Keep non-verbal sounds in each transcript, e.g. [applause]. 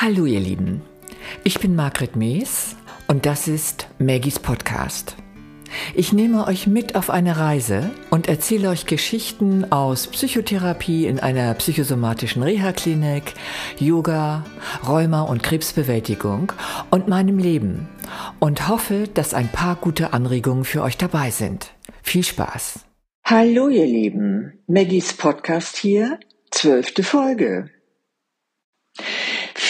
Hallo ihr Lieben, ich bin Margret Mees und das ist Maggies Podcast. Ich nehme euch mit auf eine Reise und erzähle euch Geschichten aus Psychotherapie in einer psychosomatischen Reha-Klinik, Yoga, Rheuma und Krebsbewältigung und meinem Leben und hoffe, dass ein paar gute Anregungen für euch dabei sind. Viel Spaß! Hallo ihr Lieben, Maggies Podcast hier, zwölfte Folge.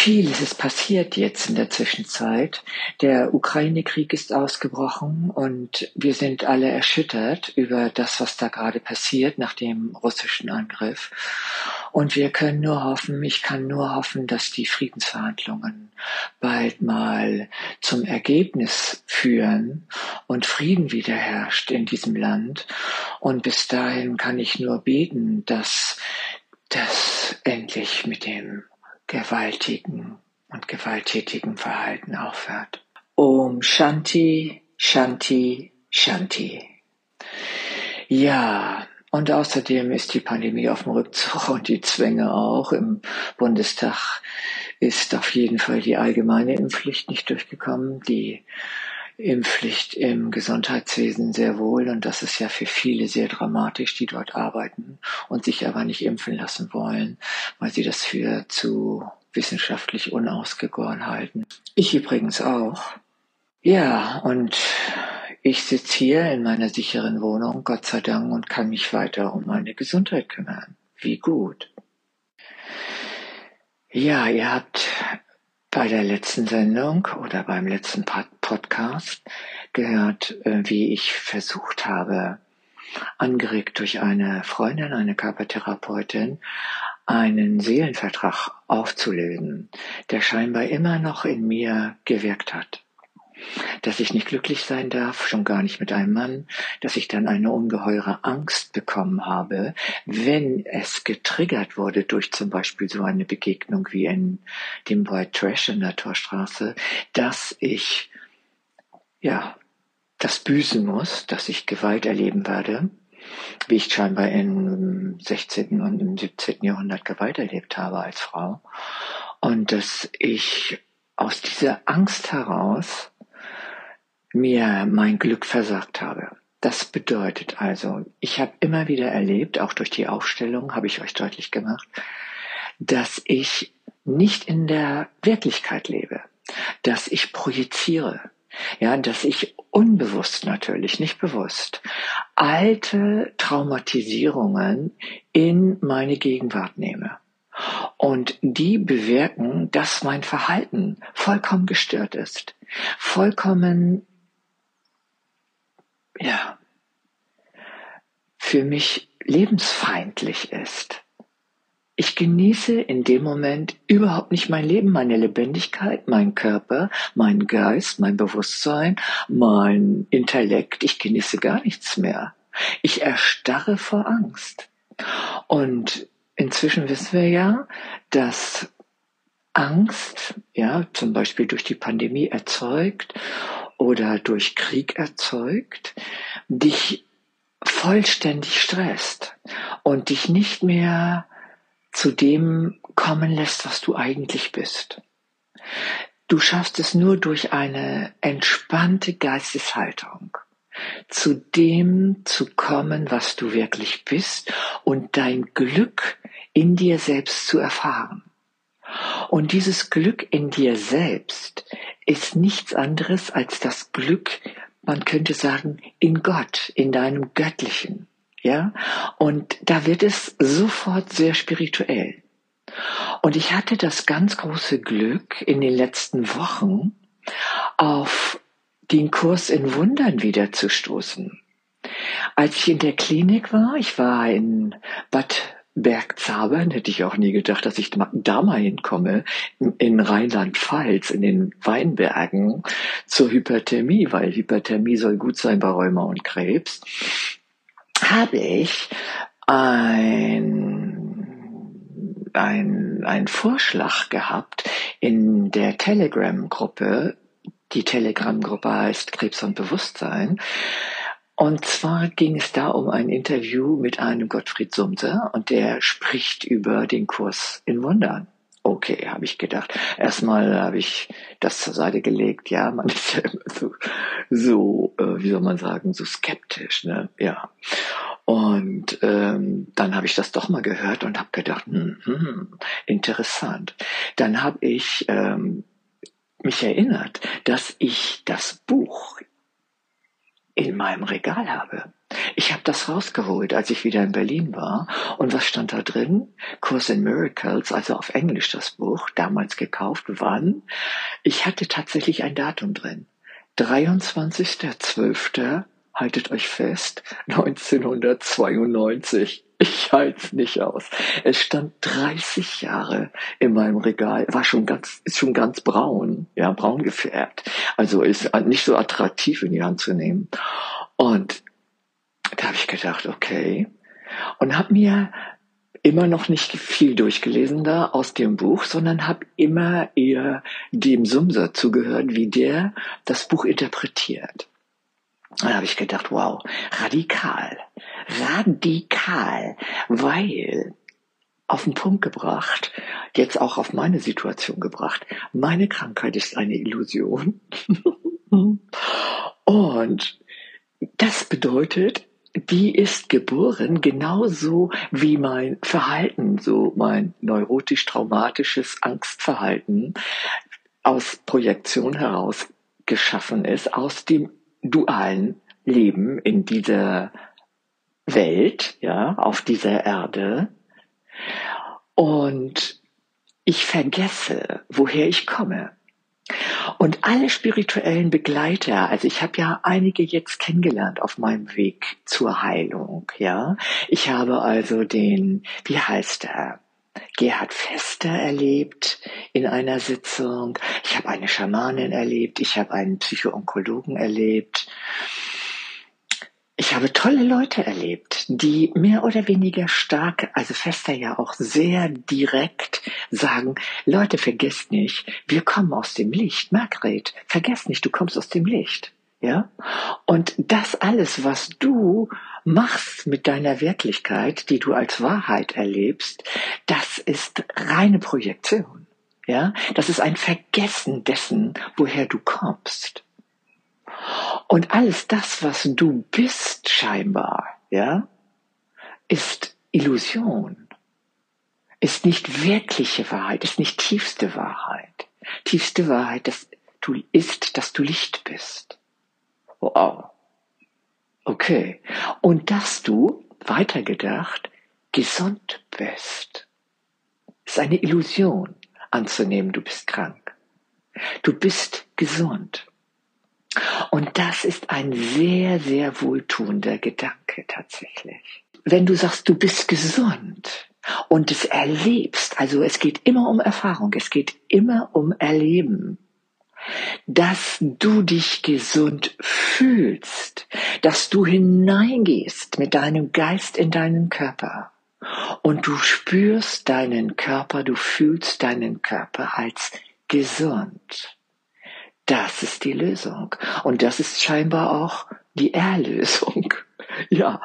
Vieles ist passiert jetzt in der Zwischenzeit. Der Ukraine-Krieg ist ausgebrochen und wir sind alle erschüttert über das, was da gerade passiert nach dem russischen Angriff. Und wir können nur hoffen, ich kann nur hoffen, dass die Friedensverhandlungen bald mal zum Ergebnis führen und Frieden wiederherrscht in diesem Land. Und bis dahin kann ich nur beten, dass das endlich mit dem gewaltigen und gewalttätigen Verhalten aufhört. Om Shanti, Shanti, Shanti. Ja, und außerdem ist die Pandemie auf dem Rückzug und die Zwänge auch. Im Bundestag ist auf jeden Fall die allgemeine Impfpflicht nicht durchgekommen. Die Impfpflicht im Gesundheitswesen sehr wohl und das ist ja für viele sehr dramatisch, die dort arbeiten und sich aber nicht impfen lassen wollen, weil sie das für zu wissenschaftlich unausgegoren halten. Ich übrigens auch. Ja, und ich sitze hier in meiner sicheren Wohnung, Gott sei Dank, und kann mich weiter um meine Gesundheit kümmern. Wie gut. Ja, ihr habt bei der letzten Sendung oder beim letzten Podcast gehört, äh, wie ich versucht habe, angeregt durch eine Freundin, eine Körpertherapeutin, einen Seelenvertrag aufzulösen, der scheinbar immer noch in mir gewirkt hat dass ich nicht glücklich sein darf, schon gar nicht mit einem Mann, dass ich dann eine ungeheure Angst bekommen habe, wenn es getriggert wurde durch zum Beispiel so eine Begegnung wie in dem White Trash in der Torstraße, dass ich, ja, das büßen muss, dass ich Gewalt erleben werde, wie ich scheinbar im 16. und im 17. Jahrhundert Gewalt erlebt habe als Frau. Und dass ich aus dieser Angst heraus mir mein Glück versagt habe. Das bedeutet also, ich habe immer wieder erlebt, auch durch die Aufstellung habe ich euch deutlich gemacht, dass ich nicht in der Wirklichkeit lebe, dass ich projiziere, ja, dass ich unbewusst natürlich, nicht bewusst, alte Traumatisierungen in meine Gegenwart nehme. Und die bewirken, dass mein Verhalten vollkommen gestört ist, vollkommen ja, für mich lebensfeindlich ist. Ich genieße in dem Moment überhaupt nicht mein Leben, meine Lebendigkeit, mein Körper, mein Geist, mein Bewusstsein, mein Intellekt. Ich genieße gar nichts mehr. Ich erstarre vor Angst. Und inzwischen wissen wir ja, dass Angst, ja, zum Beispiel durch die Pandemie erzeugt oder durch Krieg erzeugt, dich vollständig stresst und dich nicht mehr zu dem kommen lässt, was du eigentlich bist. Du schaffst es nur durch eine entspannte Geisteshaltung, zu dem zu kommen, was du wirklich bist und dein Glück in dir selbst zu erfahren. Und dieses Glück in dir selbst ist nichts anderes als das Glück, man könnte sagen, in Gott, in deinem Göttlichen. Ja? Und da wird es sofort sehr spirituell. Und ich hatte das ganz große Glück in den letzten Wochen auf den Kurs in Wundern wieder zu stoßen. Als ich in der Klinik war, ich war in Bad Bergzabern hätte ich auch nie gedacht, dass ich da mal hinkomme, in Rheinland-Pfalz, in den Weinbergen, zur Hyperthermie, weil Hyperthermie soll gut sein bei Rheuma und Krebs, habe ich ein, ein, ein Vorschlag gehabt in der Telegram-Gruppe, die Telegram-Gruppe heißt Krebs und Bewusstsein, und zwar ging es da um ein Interview mit einem Gottfried Sumser und der spricht über den Kurs in Wundern. okay, habe ich gedacht. Erstmal habe ich das zur Seite gelegt. Ja, man [laughs] ist ja immer so, so äh, wie soll man sagen, so skeptisch. Ne? Ja. Und ähm, dann habe ich das doch mal gehört und habe gedacht, hm, hm, interessant. Dann habe ich ähm, mich erinnert, dass ich das Buch in meinem Regal habe. Ich habe das rausgeholt, als ich wieder in Berlin war. Und was stand da drin? Course in Miracles, also auf Englisch das Buch, damals gekauft. Wann? Ich hatte tatsächlich ein Datum drin. 23.12 haltet euch fest, [laughs] 1992. Ich halte es nicht aus. Es stand 30 Jahre in meinem Regal, war schon ganz, ist schon ganz braun, ja, braun gefärbt. Also ist nicht so attraktiv in die Hand zu nehmen. Und da habe ich gedacht, okay. Und habe mir immer noch nicht viel durchgelesen da aus dem Buch, sondern habe immer eher dem Sumser zugehört, wie der das Buch interpretiert. Da habe ich gedacht, wow, radikal, radikal, weil auf den Punkt gebracht, jetzt auch auf meine Situation gebracht, meine Krankheit ist eine Illusion. [laughs] Und das bedeutet, die ist geboren genauso wie mein Verhalten, so mein neurotisch-traumatisches Angstverhalten aus Projektion heraus geschaffen ist, aus dem dualen Leben in dieser Welt, ja, auf dieser Erde. Und ich vergesse, woher ich komme. Und alle spirituellen Begleiter, also ich habe ja einige jetzt kennengelernt auf meinem Weg zur Heilung, ja. Ich habe also den, wie heißt er? Gerhard Fester erlebt in einer Sitzung. Ich habe eine Schamanin erlebt. Ich habe einen Psychoonkologen erlebt. Ich habe tolle Leute erlebt, die mehr oder weniger stark, also Fester ja auch sehr direkt sagen, Leute, vergesst nicht, wir kommen aus dem Licht. Margret, vergesst nicht, du kommst aus dem Licht. Ja? Und das alles, was du machst mit deiner Wirklichkeit, die du als Wahrheit erlebst, das ist reine Projektion. Ja? Das ist ein Vergessen dessen, woher du kommst. Und alles das, was du bist scheinbar, ja, ist Illusion, ist nicht wirkliche Wahrheit, ist nicht tiefste Wahrheit. Tiefste Wahrheit das, du, ist, dass du Licht bist. Wow. Okay. Und dass du, weitergedacht, gesund bist. ist eine Illusion anzunehmen, du bist krank. Du bist gesund. Und das ist ein sehr, sehr wohltuender Gedanke tatsächlich. Wenn du sagst, du bist gesund und es erlebst, also es geht immer um Erfahrung, es geht immer um Erleben, dass du dich gesund fühlst, dass du hineingehst mit deinem Geist in deinen Körper und du spürst deinen Körper, du fühlst deinen Körper als gesund. Das ist die Lösung. Und das ist scheinbar auch die Erlösung. [laughs] Ja.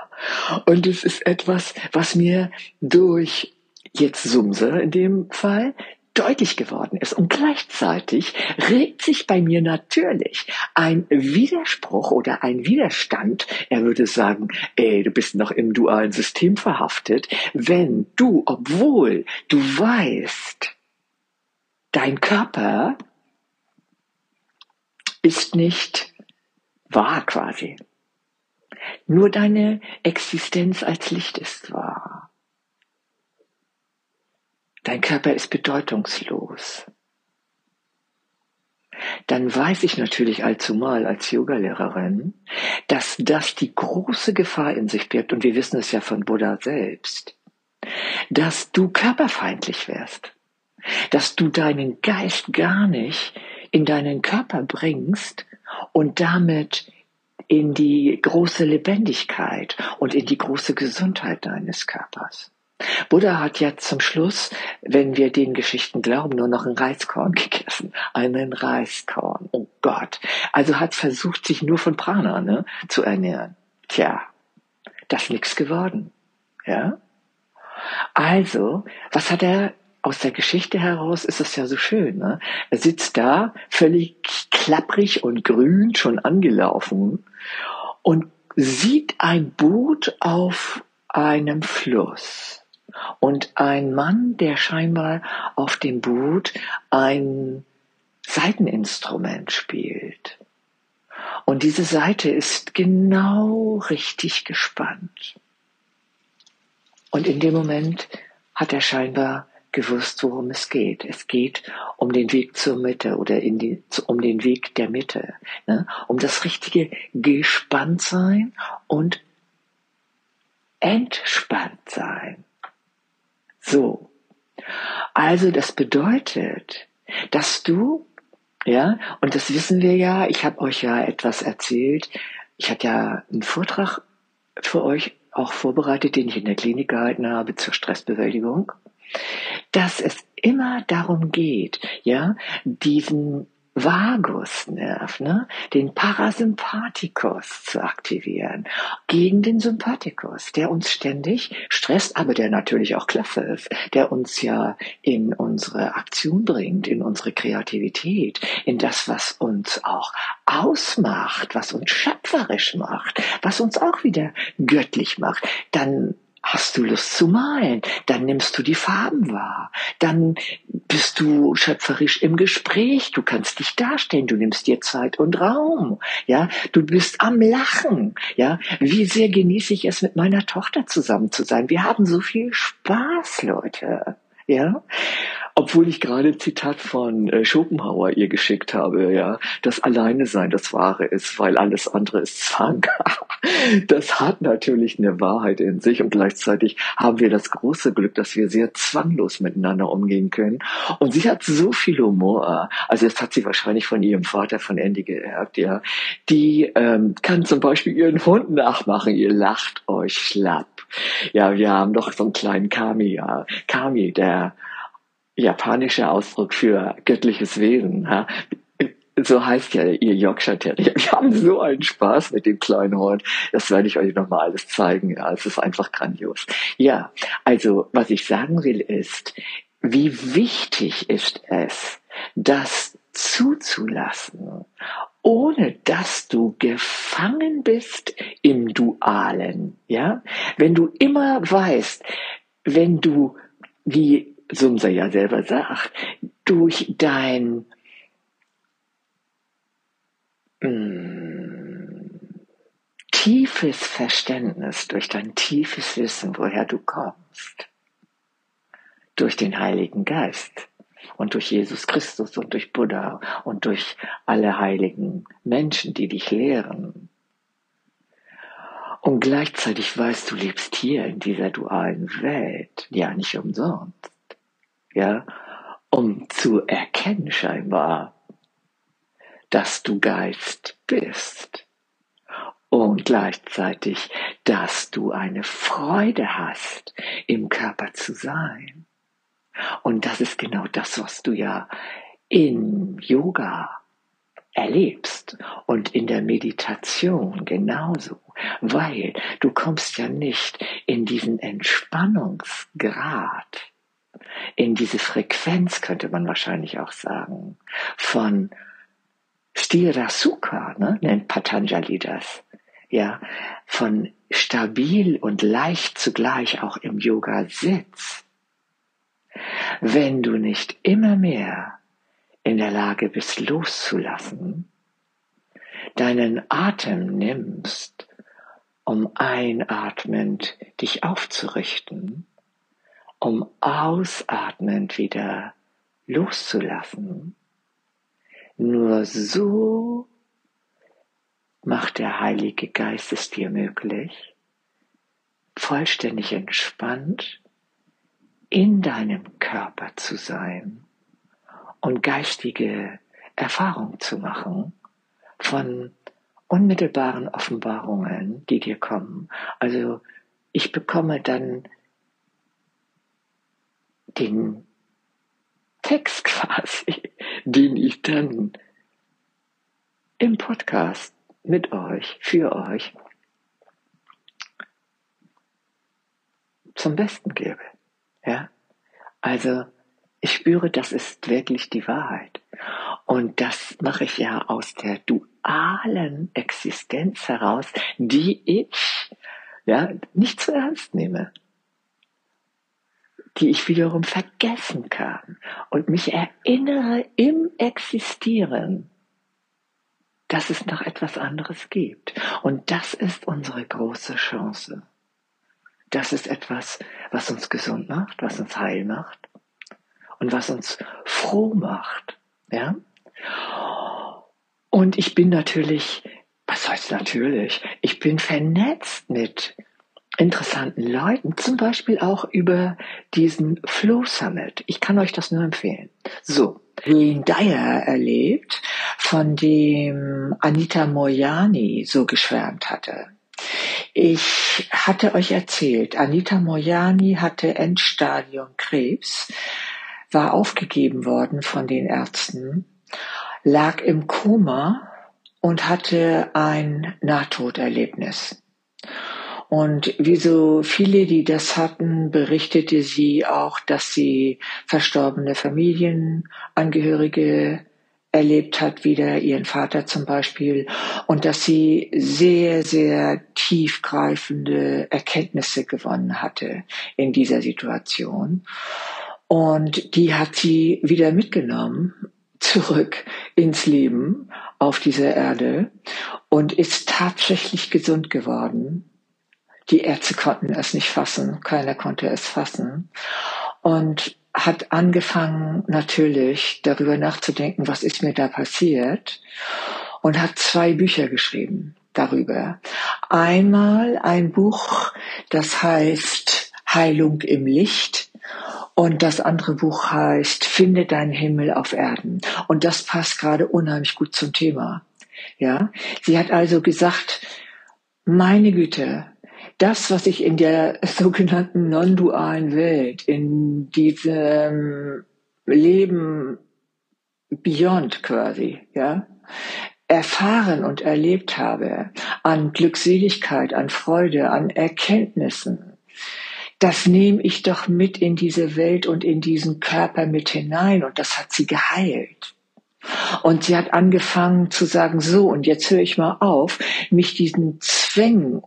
Und es ist etwas, was mir durch jetzt Sumse in dem Fall deutlich geworden ist. Und gleichzeitig regt sich bei mir natürlich ein Widerspruch oder ein Widerstand. Er würde sagen, ey, du bist noch im dualen System verhaftet, wenn du, obwohl du weißt, dein Körper ist nicht wahr quasi. Nur deine Existenz als Licht ist wahr. Dein Körper ist bedeutungslos. Dann weiß ich natürlich allzumal als Yogalehrerin, dass das die große Gefahr in sich birgt, und wir wissen es ja von Buddha selbst, dass du körperfeindlich wirst, dass du deinen Geist gar nicht in deinen Körper bringst und damit in die große Lebendigkeit und in die große Gesundheit deines Körpers. Buddha hat ja zum Schluss, wenn wir den Geschichten glauben, nur noch ein Reiskorn [laughs] gegessen. Einen Reiskorn. Oh Gott. Also hat versucht, sich nur von Prana ne, zu ernähren. Tja, das ist nichts geworden. Ja? Also, was hat er aus der Geschichte heraus ist es ja so schön. Ne? Er sitzt da, völlig klapprig und grün, schon angelaufen und sieht ein Boot auf einem Fluss und ein Mann, der scheinbar auf dem Boot ein Seiteninstrument spielt. Und diese Seite ist genau richtig gespannt. Und in dem Moment hat er scheinbar gewusst, worum es geht. Es geht um den Weg zur Mitte oder die, um den Weg der Mitte, ne? um das richtige Gespanntsein und Entspanntsein. So. Also das bedeutet, dass du, ja, und das wissen wir ja, ich habe euch ja etwas erzählt, ich hatte ja einen Vortrag für euch auch vorbereitet, den ich in der Klinik gehalten habe zur Stressbewältigung, dass es immer darum geht, ja, diesen Vagusnerv, ne, den Parasympathikus zu aktivieren, gegen den Sympathikus, der uns ständig stresst, aber der natürlich auch klasse ist, der uns ja in unsere Aktion bringt, in unsere Kreativität, in das, was uns auch ausmacht, was uns schöpferisch macht, was uns auch wieder göttlich macht, dann Hast du Lust zu malen? Dann nimmst du die Farben wahr. Dann bist du schöpferisch im Gespräch. Du kannst dich darstellen. Du nimmst dir Zeit und Raum. Ja, du bist am Lachen. Ja, wie sehr genieße ich es, mit meiner Tochter zusammen zu sein. Wir haben so viel Spaß, Leute. Ja, obwohl ich gerade Zitat von äh, Schopenhauer ihr geschickt habe, ja, das Alleine sein das Wahre ist, weil alles andere ist Zwang. [laughs] das hat natürlich eine Wahrheit in sich und gleichzeitig haben wir das große Glück, dass wir sehr zwanglos miteinander umgehen können. Und sie hat so viel Humor, also das hat sie wahrscheinlich von ihrem Vater, von Andy geerbt, ja. Die ähm, kann zum Beispiel ihren Hund nachmachen, ihr lacht euch schlapp. [laughs] Ja, wir haben doch so einen kleinen Kami, ja. Kami, der japanische Ausdruck für göttliches Wesen. Ja? So heißt ja ihr Yorkshire Terrier. [laughs] Wir haben so einen Spaß mit dem kleinen Hund. Das werde ich euch nochmal alles zeigen. Ja, es ist einfach grandios. Ja, also was ich sagen will ist, wie wichtig ist es, das zuzulassen, ohne dass du gefangen bist im Dualen. Ja, wenn du immer weißt, wenn du wie Sumser ja selber sagt, durch dein mm, tiefes Verständnis, durch dein tiefes Wissen, woher du kommst, durch den Heiligen Geist und durch Jesus Christus und durch Buddha und durch alle heiligen Menschen, die dich lehren. Und gleichzeitig weißt du, lebst hier in dieser dualen Welt, ja nicht umsonst ja, um zu erkennen scheinbar, dass du Geist bist und gleichzeitig, dass du eine Freude hast, im Körper zu sein. Und das ist genau das, was du ja in Yoga erlebst und in der Meditation genauso, weil du kommst ja nicht in diesen Entspannungsgrad, in diese Frequenz, könnte man wahrscheinlich auch sagen, von Stira Sukha, ne, nennt Patanjali das, ja, von stabil und leicht zugleich auch im Yoga Sitz. Wenn du nicht immer mehr in der Lage bist loszulassen, deinen Atem nimmst, um einatmend dich aufzurichten, um ausatmend wieder loszulassen. Nur so macht der Heilige Geist es dir möglich, vollständig entspannt in deinem Körper zu sein und geistige Erfahrung zu machen von unmittelbaren Offenbarungen, die dir kommen. Also ich bekomme dann den Text [laughs] quasi, den ich dann im Podcast mit euch, für euch zum Besten gebe. Ja? Also Ich spüre, das ist wirklich die Wahrheit. Und das mache ich ja aus der dualen Existenz heraus, die ich ja nicht zu ernst nehme die ich wiederum vergessen kann und mich erinnere im Existieren, dass es noch etwas anderes gibt. Und das ist unsere große Chance. Das ist etwas, was uns gesund macht, was uns heil macht und was uns froh macht. Ja? Und ich bin natürlich, was heißt natürlich, ich bin vernetzt mit interessanten Leuten, zum Beispiel auch über diesen Flow Summit. Ich kann euch das nur empfehlen. So, Wayne Dyer erlebt, von dem Anita Moyani so geschwärmt hatte. Ich hatte euch erzählt, Anita Moyani hatte Endstadium Krebs, war aufgegeben worden von den Ärzten, lag im Koma und hatte ein Nahtoderlebnis. Und wie so viele, die das hatten, berichtete sie auch, dass sie verstorbene Familienangehörige erlebt hat, wieder ihren Vater zum Beispiel, und dass sie sehr, sehr tiefgreifende Erkenntnisse gewonnen hatte in dieser Situation. Und die hat sie wieder mitgenommen zurück ins Leben auf dieser Erde und ist tatsächlich gesund geworden die Ärzte konnten es nicht fassen, keiner konnte es fassen. Und hat angefangen natürlich darüber nachzudenken, was ist mir da passiert und hat zwei Bücher geschrieben darüber. Einmal ein Buch, das heißt Heilung im Licht und das andere Buch heißt Finde deinen Himmel auf Erden. Und das passt gerade unheimlich gut zum Thema. Ja, sie hat also gesagt, meine Güte, das, was ich in der [laughs] sogenannten non-dualen Welt, in diesem Leben beyond quasi, ja, erfahren und erlebt habe, an Glückseligkeit, an Freude, an Erkenntnissen, das nehme ich doch mit in diese Welt und in diesen Körper mit hinein und das hat sie geheilt. Und sie hat angefangen zu sagen, so, und jetzt höre ich mal auf, mich diesen Zwängen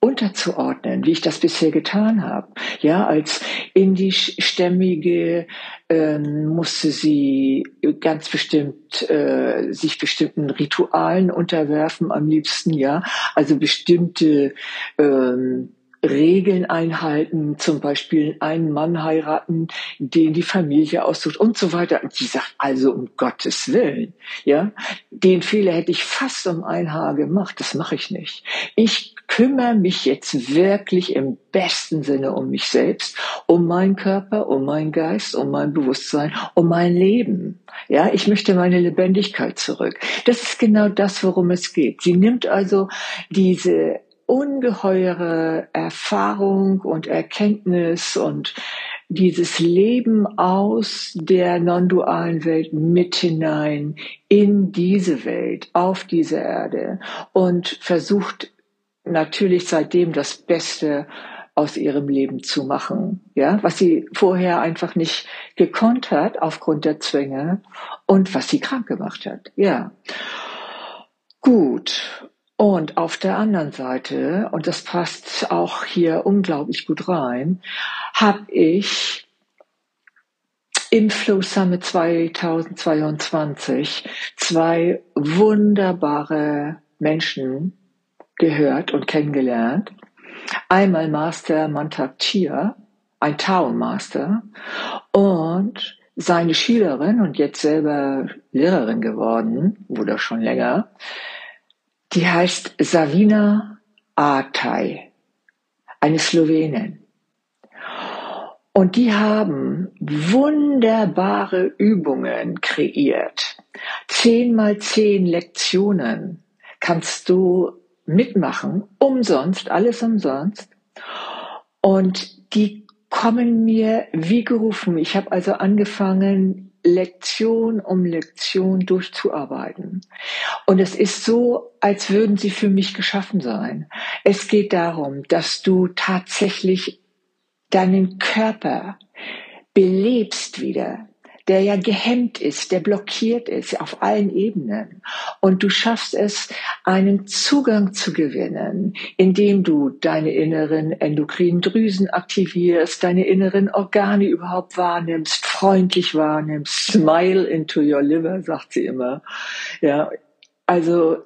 unterzuordnen, wie ich das bisher getan habe. Ja, als indischstämmige ähm, musste sie ganz bestimmt äh, sich bestimmten Ritualen unterwerfen, am liebsten ja, also bestimmte ähm, Regeln einhalten, zum Beispiel einen Mann heiraten, den die Familie aussucht und so weiter. Und sie sagt also um Gottes Willen, ja, den Fehler hätte ich fast um ein Haar gemacht. Das mache ich nicht. Ich kümmere mich jetzt wirklich im besten Sinne um mich selbst, um meinen Körper, um meinen Geist, um mein Bewusstsein, um mein Leben. Ja, ich möchte meine Lebendigkeit zurück. Das ist genau das, worum es geht. Sie nimmt also diese ungeheure Erfahrung und Erkenntnis und dieses Leben aus der non-dualen Welt mit hinein in diese Welt, auf diese Erde und versucht natürlich seitdem das Beste aus ihrem Leben zu machen, ja, was sie vorher einfach nicht gekonnt hat aufgrund der Zwänge und was sie krank gemacht hat, ja. Gut. Und auf der anderen Seite, und das passt auch hier unglaublich gut rein, habe ich im Flow Summit 2022 zwei wunderbare Menschen gehört und kennengelernt. Einmal Master Mantak Chia, ein Tao Master, und seine Schülerin und jetzt selber Lehrerin geworden, oder schon länger, die heißt Savina Atai, eine Slowenin. Und die haben wunderbare Übungen kreiert. Zehn mal zehn Lektionen kannst du mitmachen, umsonst, alles umsonst. Und die kommen mir wie gerufen. Ich habe also angefangen, Lektion um Lektion durchzuarbeiten. Und es ist so, als würden sie für mich geschaffen sein. Es geht darum, dass du tatsächlich deinen Körper belebst wieder, der ja gehemmt ist, der blockiert ist auf allen Ebenen. Und du schaffst es, einen Zugang zu gewinnen, indem du deine inneren endokrinen Drüsen aktivierst, deine inneren Organe überhaupt wahrnimmst, freundlich wahrnimmst, smile into your liver, sagt sie immer. Ja, also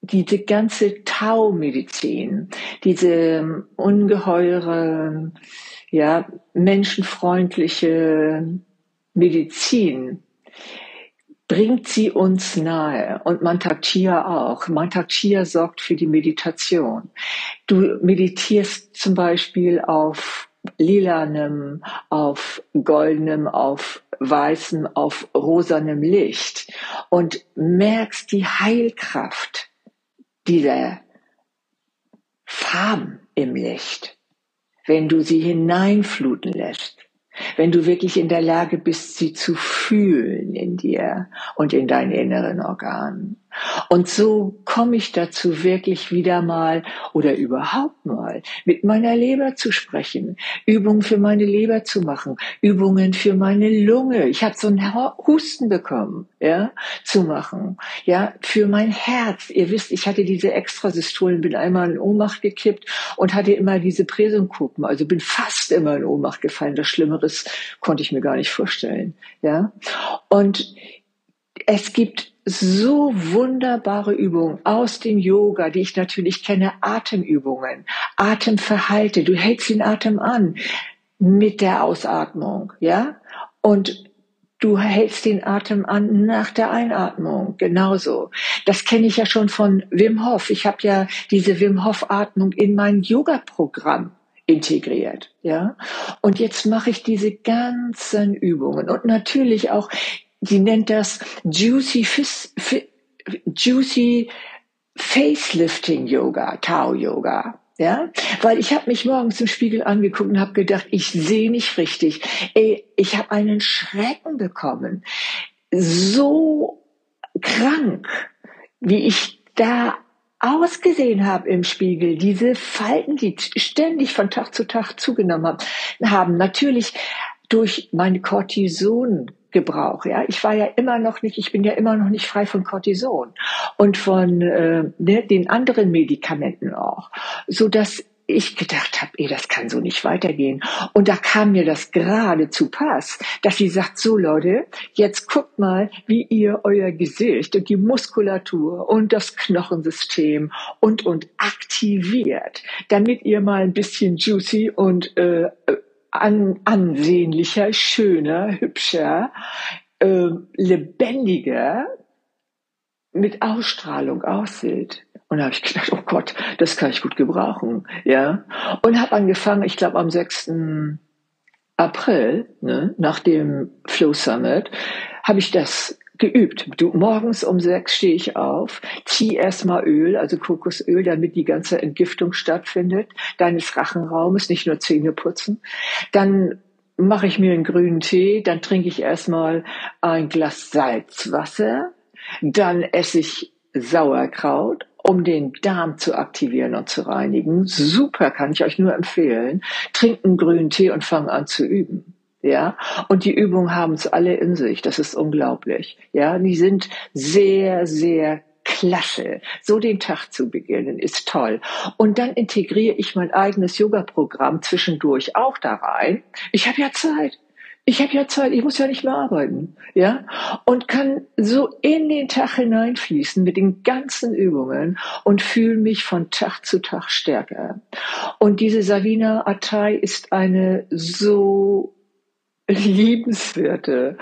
diese ganze Tau-Medizin, diese ungeheure, ja, menschenfreundliche Medizin, bringt sie uns nahe und Mantak Chia auch. Mantak Chia sorgt für die Meditation. Du meditierst zum Beispiel auf lilanem, auf goldenem, auf weißem, auf rosanem Licht und merkst die Heilkraft dieser Farben im Licht, wenn du sie hineinfluten lässt, wenn du wirklich in der Lage bist, sie zu fühlen in dir und in deinen inneren Organen. Und so komme ich dazu, wirklich wieder mal oder überhaupt mal mit meiner Leber zu sprechen, Übungen für meine Leber zu machen, Übungen für meine Lunge. Ich habe so einen Husten bekommen, ja, zu machen, ja, für mein Herz. Ihr wisst, ich hatte diese Extrasystolen, bin einmal in Ohnmacht gekippt und hatte immer diese Präsumkuppen, also bin fast immer in Ohnmacht gefallen. Das Schlimmeres konnte ich mir gar nicht vorstellen, ja. Und es gibt so wunderbare Übungen aus dem Yoga, die ich natürlich kenne, Atemübungen, Atemverhalte. Du hältst den Atem an mit der Ausatmung, ja? Und du hältst den Atem an nach der Einatmung, genauso. Das kenne ich ja schon von Wim Hof. Ich habe ja diese Wim Hof Atmung in mein Yoga-Programm integriert, ja. Und jetzt mache ich diese ganzen Übungen und natürlich auch sie nennt das Juicy, Fis, Juicy Facelifting Yoga, Tao Yoga. Ja, weil ich habe mich morgens im Spiegel angeguckt und habe gedacht, ich sehe nicht richtig. Ey, ich habe einen Schrecken bekommen. So krank, wie ich da ausgesehen habe im Spiegel, diese Falten, die ständig von Tag zu Tag zugenommen haben, natürlich durch meine Cortison Gebrauch. Ja, ich war ja immer noch nicht, ich bin ja immer noch nicht frei von Cortison und von äh, ne, den anderen Medikamenten auch, so dass ich gedacht habe, ey, das kann so nicht weitergehen. Und da kam mir das gerade zu Pass, dass sie sagt, so Leute, jetzt guckt mal, wie ihr euer Gesicht und die Muskulatur und das Knochensystem und und aktiviert, damit ihr mal ein bisschen juicy und äh, an, ansehnlicher, schöner, hübscher, äh, lebendiger, mit Ausstrahlung aussieht. Und da habe ich gedacht, oh Gott, das kann ich gut gebrauchen, ja. Und habe angefangen, ich glaube am 6. April, ne, nach dem Flow Summit, habe ich das geübt. Du, morgens um sechs stehe ich auf, zieh erstmal Öl, also Kokosöl, damit die ganze Entgiftung stattfindet, deines Rachenraumes, nicht nur Zähne putzen. Dann mache ich mir einen grünen Tee, dann trinke ich erstmal ein Glas Salzwasser, dann esse ich Sauerkraut, um den Darm zu aktivieren und zu reinigen. Super, kann ich euch nur empfehlen. Trinkt einen grünen Tee und fang an zu üben. Ja, und die Übungen haben es alle in sich. Das ist unglaublich. Ja, die sind sehr, sehr klasse. So den Tag zu beginnen ist toll. Und dann integriere ich mein eigenes Yoga-Programm zwischendurch auch da rein. Ich habe ja Zeit. Ich habe ja Zeit, ich muss ja nicht mehr arbeiten, ja, und kann so in den Tag hineinfließen mit den ganzen Übungen und fühle mich von Tag zu Tag stärker. Und diese Savina Attai ist eine so liebenswerte,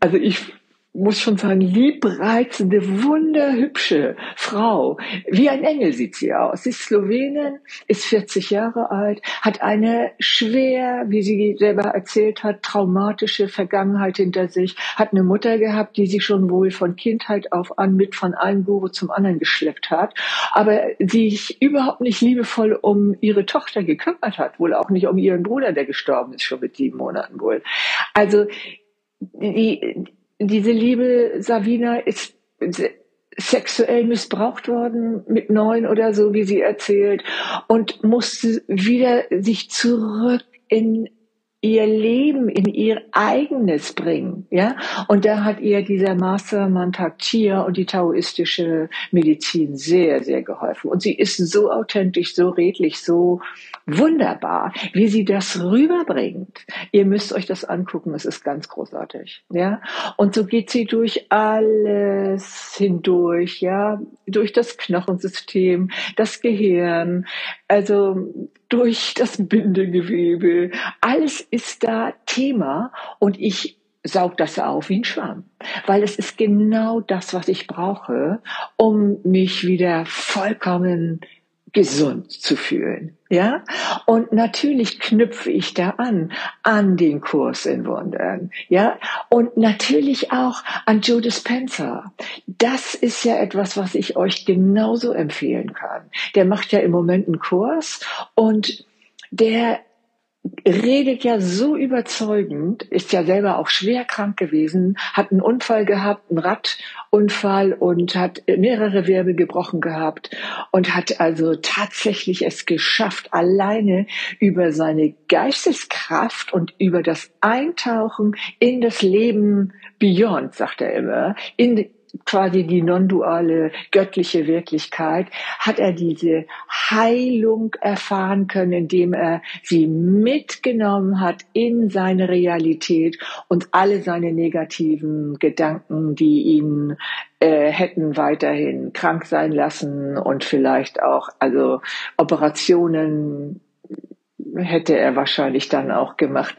also ich muss schon sagen, liebreizende, wunderhübsche Frau. Wie ein Engel sieht sie aus. Sie ist Slowenin, ist 40 Jahre alt, hat eine schwer, wie sie selber erzählt hat, traumatische Vergangenheit hinter sich, hat eine Mutter gehabt, die sie schon wohl von Kindheit auf an mit von einem Guru zum anderen geschleppt hat, aber sich überhaupt nicht liebevoll um ihre Tochter gekümmert hat, wohl auch nicht um ihren Bruder, der gestorben ist, schon mit sieben Monaten wohl. Also, die, diese liebe Savina ist sexuell missbraucht worden mit neun oder so, wie sie erzählt, und musste wieder sich zurück in ihr Leben in ihr eigenes bringen, ja. Und da hat ihr dieser Master Mantak Chia und die taoistische Medizin sehr, sehr geholfen. Und sie ist so authentisch, so redlich, so wunderbar, wie sie das rüberbringt. Ihr müsst euch das angucken, es ist ganz großartig, ja. Und so geht sie durch alles hindurch, ja, durch das Knochensystem, das Gehirn, also durch das Bindegewebe. Alles ist da Thema und ich saug das auf wie ein Schwamm, weil es ist genau das, was ich brauche, um mich wieder vollkommen gesund zu fühlen. Ja? Und natürlich knüpfe ich da an, an den Kurs in Wundern. Ja? Und natürlich auch an Joe Dispenza. Das ist ja etwas, was ich euch genauso empfehlen kann. Der macht ja im Moment einen Kurs und der redet ja so überzeugend, ist ja selber auch schwer krank gewesen, hat einen Unfall gehabt, einen Radunfall und hat mehrere Wirbel gebrochen gehabt und hat also tatsächlich es geschafft, alleine über seine Geisteskraft und über das Eintauchen in das Leben beyond, sagt er immer, in quasi die non-duale göttliche Wirklichkeit, hat er diese Heilung erfahren können, indem er sie mitgenommen hat in seine Realität und alle seine negativen Gedanken, die ihn äh, hätten weiterhin krank sein lassen und vielleicht auch also Operationen hätte er wahrscheinlich dann auch gemacht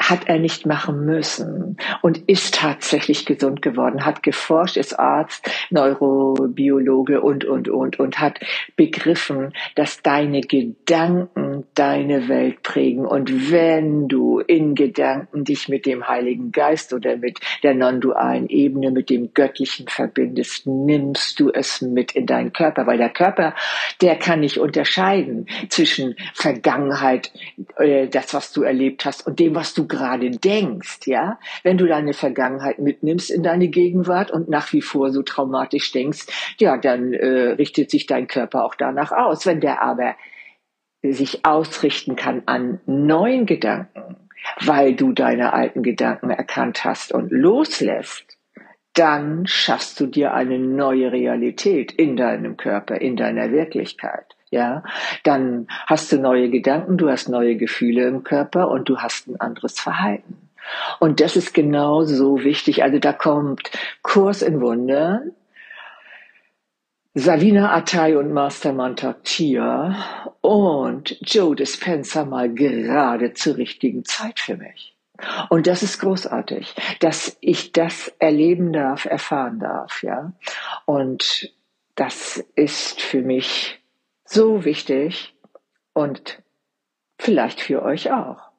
hat er nicht machen müssen und ist tatsächlich gesund geworden, hat geforscht, ist Arzt, Neurobiologe und, und, und, und hat begriffen, dass deine Gedanken deine Welt prägen. Und wenn du in Gedanken dich mit dem Heiligen Geist oder mit der non-dualen Ebene, mit dem Göttlichen verbindest, nimmst du es mit in deinen Körper, weil der Körper, der kann nicht unterscheiden zwischen Vergangenheit, äh, das, was du erlebt hast und dem, was du gerade denkst, ja, wenn du deine Vergangenheit mitnimmst in deine Gegenwart und nach wie vor so traumatisch denkst, ja, dann äh, richtet sich dein Körper auch danach aus. Wenn der aber sich ausrichten kann an neuen Gedanken, weil du deine alten Gedanken erkannt hast und loslässt, dann schaffst du dir eine neue Realität in deinem Körper, in deiner Wirklichkeit ja, dann hast du neue Gedanken, du hast neue Gefühle im Körper und du hast ein anderes Verhalten. Und das ist genau so wichtig. Also da kommt Kurs in Wundern, Savina Attai und Master Mantak Chia und Joe Dispenza mal gerade zur richtigen Zeit für mich. Und das ist großartig, dass ich das erleben darf, erfahren darf, ja. Und das ist für mich so wichtig und vielleicht für euch auch.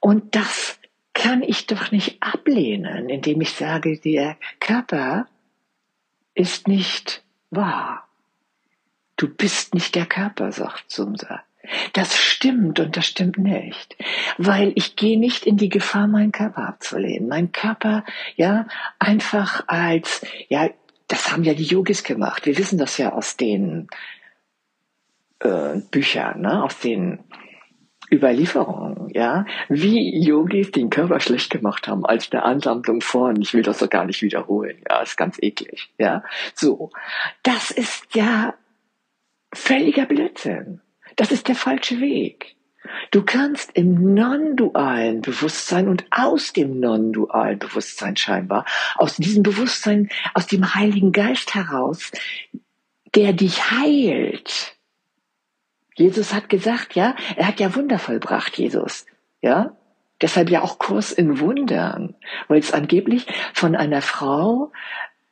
Und das kann ich doch nicht ablehnen, indem ich sage, der Körper ist nicht wahr. Du bist nicht der Körper, sagt Sumsa. Das stimmt und das stimmt nicht, weil ich gehe nicht in die Gefahr, meinen Körper abzulehnen. Mein Körper, ja, einfach als, ja, das haben ja die Yogis gemacht. Wir wissen das ja aus den äh, Büchern, ne? aus den Überlieferungen, ja, wie Yogis den Körper schlecht gemacht haben als eine Ansammlung von, ich will das doch gar nicht wiederholen, ja, ist ganz eklig, ja. So, das ist ja völliger Blödsinn. Das ist der falsche Weg. Du kannst im non-dualen Bewusstsein und aus dem non-dualen Bewusstsein scheinbar, aus diesem Bewusstsein, aus dem Heiligen Geist heraus, der dich heilt. Jesus hat gesagt, ja, er hat ja Wunder vollbracht, Jesus, ja. Deshalb ja auch Kurs in Wundern, weil es angeblich von einer Frau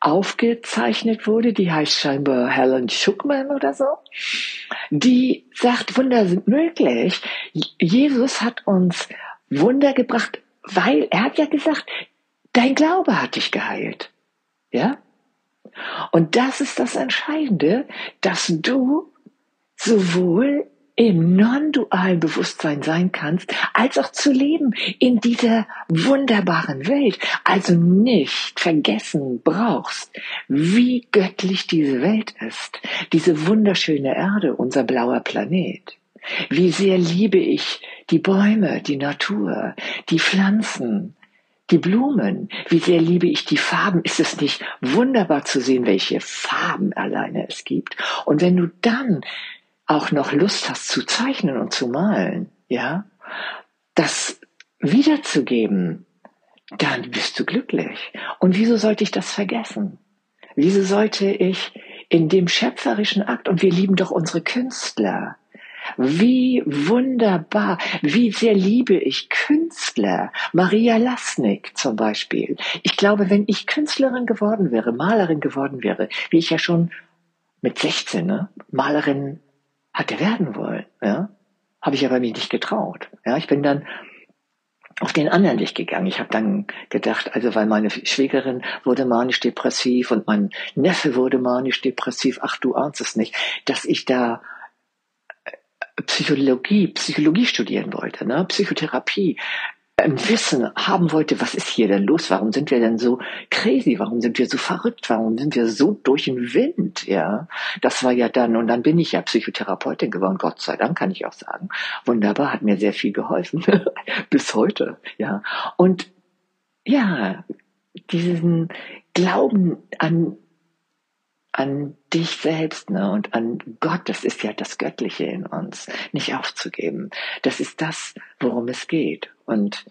aufgezeichnet wurde, die heißt scheinbar Helen Schuckman oder so, die sagt, Wunder sind möglich. Jesus hat uns Wunder gebracht, weil er hat ja gesagt, dein Glaube hat dich geheilt. Ja? Und das ist das Entscheidende, dass du sowohl im non-dualen Bewusstsein sein kannst, als auch zu leben in dieser wunderbaren Welt. Also nicht vergessen brauchst, wie göttlich diese Welt ist. Diese wunderschöne Erde, unser blauer Planet. Wie sehr liebe ich die Bäume, die Natur, die Pflanzen, die Blumen, wie sehr liebe ich die Farben. Ist es nicht wunderbar zu sehen, welche Farben alleine es gibt? Und wenn du dann auch noch Lust hast zu zeichnen und zu malen, ja, das wiederzugeben, dann bist du glücklich. Und wieso sollte ich das vergessen? Wieso sollte ich in dem schöpferischen Akt, und wir lieben doch unsere Künstler, wie wunderbar, wie sehr liebe ich Künstler. Maria Lasnik zum Beispiel. Ich glaube, wenn ich Künstlerin geworden wäre, Malerin geworden wäre, wie ich ja schon mit 16 ne, Malerin hatte werden wollen, ja, habe ich aber mich nicht getraut. Ja, ich bin dann auf den anderen Weg gegangen. Ich habe dann gedacht, also weil meine Schwägerin wurde manisch-depressiv und mein Neffe wurde manisch-depressiv, ach du ahnst es nicht, dass ich da äh, Psychologie, Psychologie studieren wollte, ne? Psychotherapie ein Wissen haben wollte, was ist hier denn los? Warum sind wir denn so crazy? Warum sind wir so verrückt? Warum sind wir so durch den Wind? Ja, das war ja dann, und dann bin ich ja Psychotherapeutin geworden, Gott sei Dank kann ich auch sagen. Wunderbar, hat mir sehr viel geholfen. [laughs] Bis heute, ja. Und ja, diesen Glauben an an dich selbst ne, und an Gott, das ist ja das Göttliche in uns, nicht aufzugeben. Das ist das, worum es geht. Und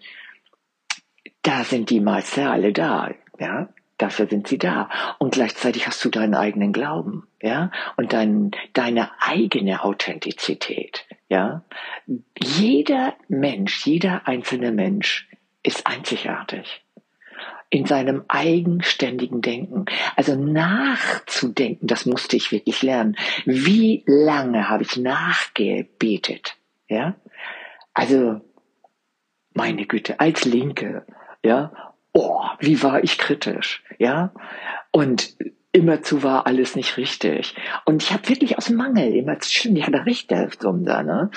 da sind die Meister alle da, ja. Dafür sind sie da. Und gleichzeitig hast du deinen eigenen Glauben, ja, und dein, deine eigene Authentizität, ja. Jeder Mensch, jeder einzelne Mensch ist einzigartig in seinem eigenständigen Denken. Also nachzudenken, das musste ich wirklich lernen. Wie lange habe ich nachgebetet? Ja? Also, meine Güte, als Linke, ja, oh, wie war ich kritisch, ja? Und immerzu war alles nicht richtig. Und ich habe wirklich aus Mangel, immer stimmt, ich hatte recht, der Sumser, ne?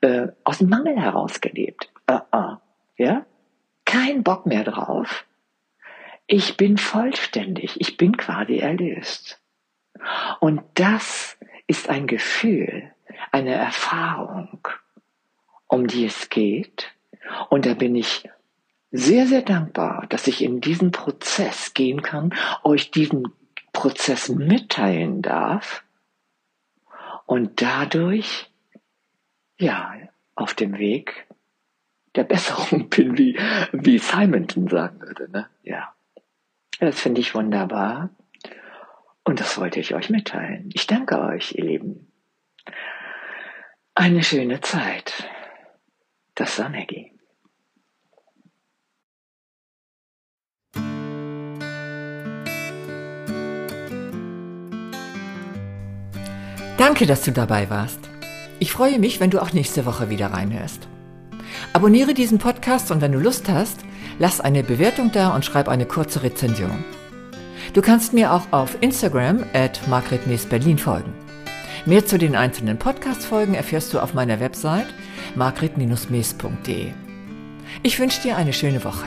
Äh, aus Mangel herausgelebt. Uh -uh, ja? Kein Bock mehr drauf ich bin vollständig, ich bin quasi erlöst. Und das ist ein Gefühl, eine Erfahrung, um die es geht. Und da bin ich sehr, sehr dankbar, dass ich in diesen Prozess gehen kann, euch diesen Prozess mitteilen darf und dadurch, ja, auf dem Weg der Besserung [laughs] bin, wie, wie Simonton sagen würde, ne? Ja. Das finde ich wunderbar. Und das wollte ich euch mitteilen. Ich danke euch, ihr Lieben. Eine schöne Zeit. Das war Danke, dass du dabei warst. Ich freue mich, wenn du auch nächste Woche wieder reinhörst. Abonniere diesen Podcast und wenn du Lust hast, lass eine Bewertung da und schreib eine kurze Rezension. Du kannst mir auch auf Instagram at Berlin folgen. Mehr zu den einzelnen Podcast-Folgen erfährst du auf meiner Website margret-mees.de. Ich wünsche dir eine schöne Woche.